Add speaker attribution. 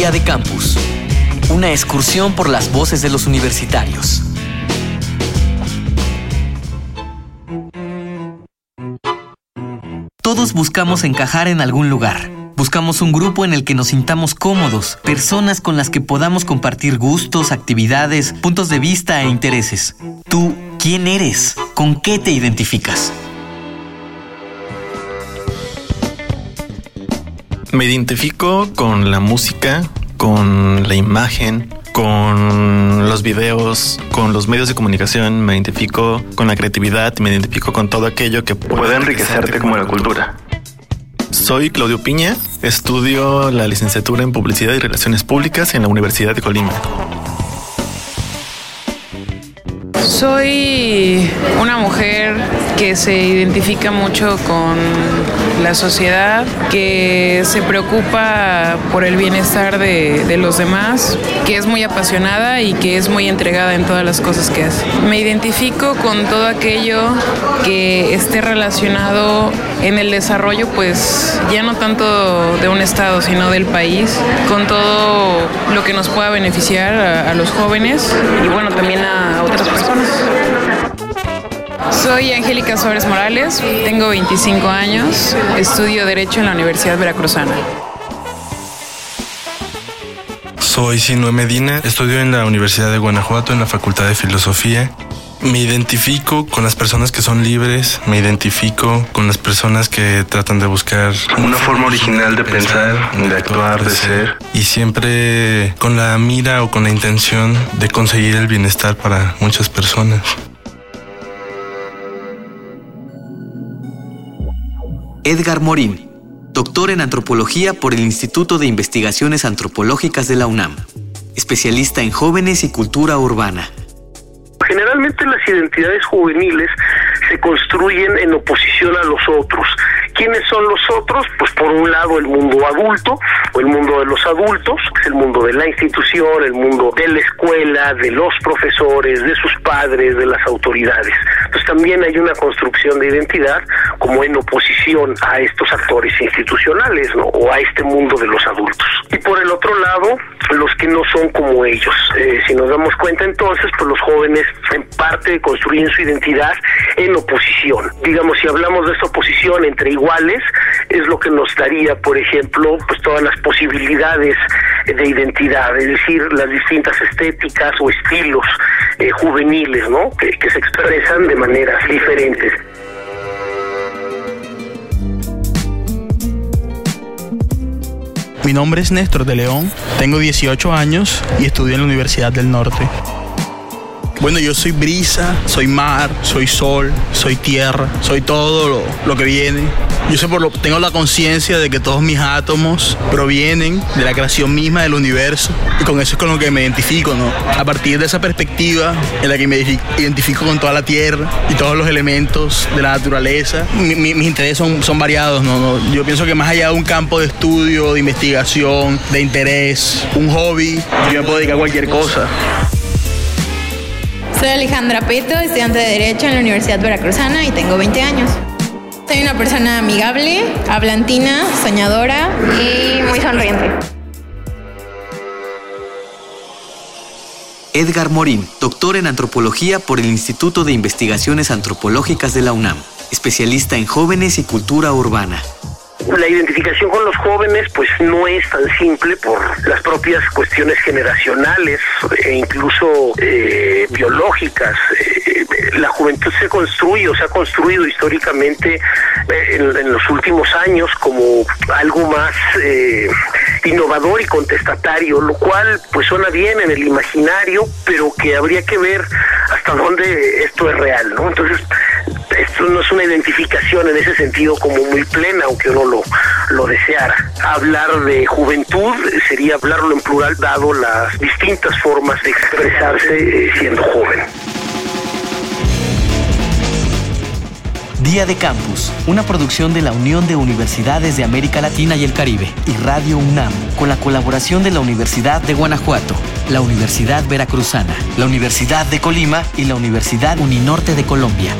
Speaker 1: Día de Campus. Una excursión por las voces de los universitarios. Todos buscamos encajar en algún lugar. Buscamos un grupo en el que nos sintamos cómodos, personas con las que podamos compartir gustos, actividades, puntos de vista e intereses. ¿Tú quién eres? ¿Con qué te identificas?
Speaker 2: Me identifico con la música, con la imagen, con los videos, con los medios de comunicación, me identifico con la creatividad, me identifico con todo aquello que puede enriquecerte como la cultura. Soy Claudio Piña, estudio la licenciatura en Publicidad y Relaciones Públicas en la Universidad de Colima.
Speaker 3: Soy una mujer que se identifica mucho con la sociedad, que se preocupa por el bienestar de, los demás, que es muy apasionada y que es muy entregada en todas las cosas que hace. Me identifico con todo aquello que esté relacionado en el desarrollo, pues ya no tanto de un estado, sino del país, con todo lo que nos pueda beneficiar a, a los jóvenes y bueno, también a otras personas. Soy Angélica Suárez Morales, tengo 25 años, estudio Derecho en la Universidad Veracruzana.
Speaker 4: Soy Sinue Medina, estudio en la Universidad de Guanajuato en la Facultad de Filosofía. Me identifico con las personas que son libres, me identifico con las personas que tratan de buscar una forma original de pensar, de actuar, de ser y siempre con la mira o con la intención de conseguir el bienestar para muchas personas.
Speaker 1: Edgar Morín, doctor en antropología por el Instituto de Investigaciones Antropológicas de la UNAM, especialista en jóvenes y cultura urbana.
Speaker 5: Las identidades juveniles se construyen en oposición a los otros. ¿Quiénes son los otros? Pues por un lado el mundo adulto o el mundo de los adultos, el mundo de la institución, el mundo de la escuela, de los profesores, de sus padres, de las autoridades. Entonces también hay una construcción de identidad como en oposición a estos actores institucionales ¿no? o a este mundo de los adultos. Y por el otro lado, los que no son como ellos. Eh, si nos damos cuenta entonces, pues los jóvenes en parte construyen su identidad en oposición. Digamos, si hablamos de esta oposición entre iguales, es lo que nos daría, por ejemplo, pues todas las posibilidades de identidad, es decir, las distintas estéticas o estilos eh, juveniles, ¿no? Que, se expresan de maneras diferentes.
Speaker 6: Mi nombre es Néstor de León, tengo 18 años y estudio en la Universidad del Norte. Bueno, yo soy brisa, soy mar, soy sol, soy tierra, soy todo lo, lo que viene. Yo sé por lo, tengo la conciencia de que todos mis átomos provienen de la creación misma del universo y con eso es con lo que me identifico, ¿no? A partir de esa perspectiva en la que me identifico con toda la tierra y todos los elementos de la naturaleza, mi, mi, mis intereses son, son variados, ¿no? ¿no? Yo pienso que más allá de un campo de estudio, de investigación, de interés, un hobby, yo me puedo dedicar a cualquier cosa.
Speaker 7: Soy Alejandra Peto, estudiante de Derecho en la Universidad Veracruzana y tengo 20 años. Soy una persona amigable, hablantina, soñadora y muy sonriente.
Speaker 1: Edgar Morín, doctor en antropología por el Instituto de Investigaciones Antropológicas de la UNAM, especialista en jóvenes y cultura urbana.
Speaker 5: La identificación con los jóvenes pues no es tan simple por las propias cuestiones generacionales e incluso eh, biológicas. Eh, la juventud se construye o se ha construido históricamente eh, en, en, los últimos años como algo más eh, innovador y contestatario, lo cual pues suena bien en el imaginario, pero que habría que ver hasta dónde esto es real, ¿no? Entonces, esto no es una identificación en ese sentido como muy plena, aunque uno lo, lo deseara. Hablar de juventud sería hablarlo en plural, dado las distintas formas de expresarse eh, siendo joven.
Speaker 1: Día de Campus, una producción de la Unión de Universidades de América Latina y el Caribe y Radio UNAM, con la colaboración de la Universidad de Guanajuato, la Universidad Veracruzana, la Universidad de Colima y la Universidad Uninorte de Colombia.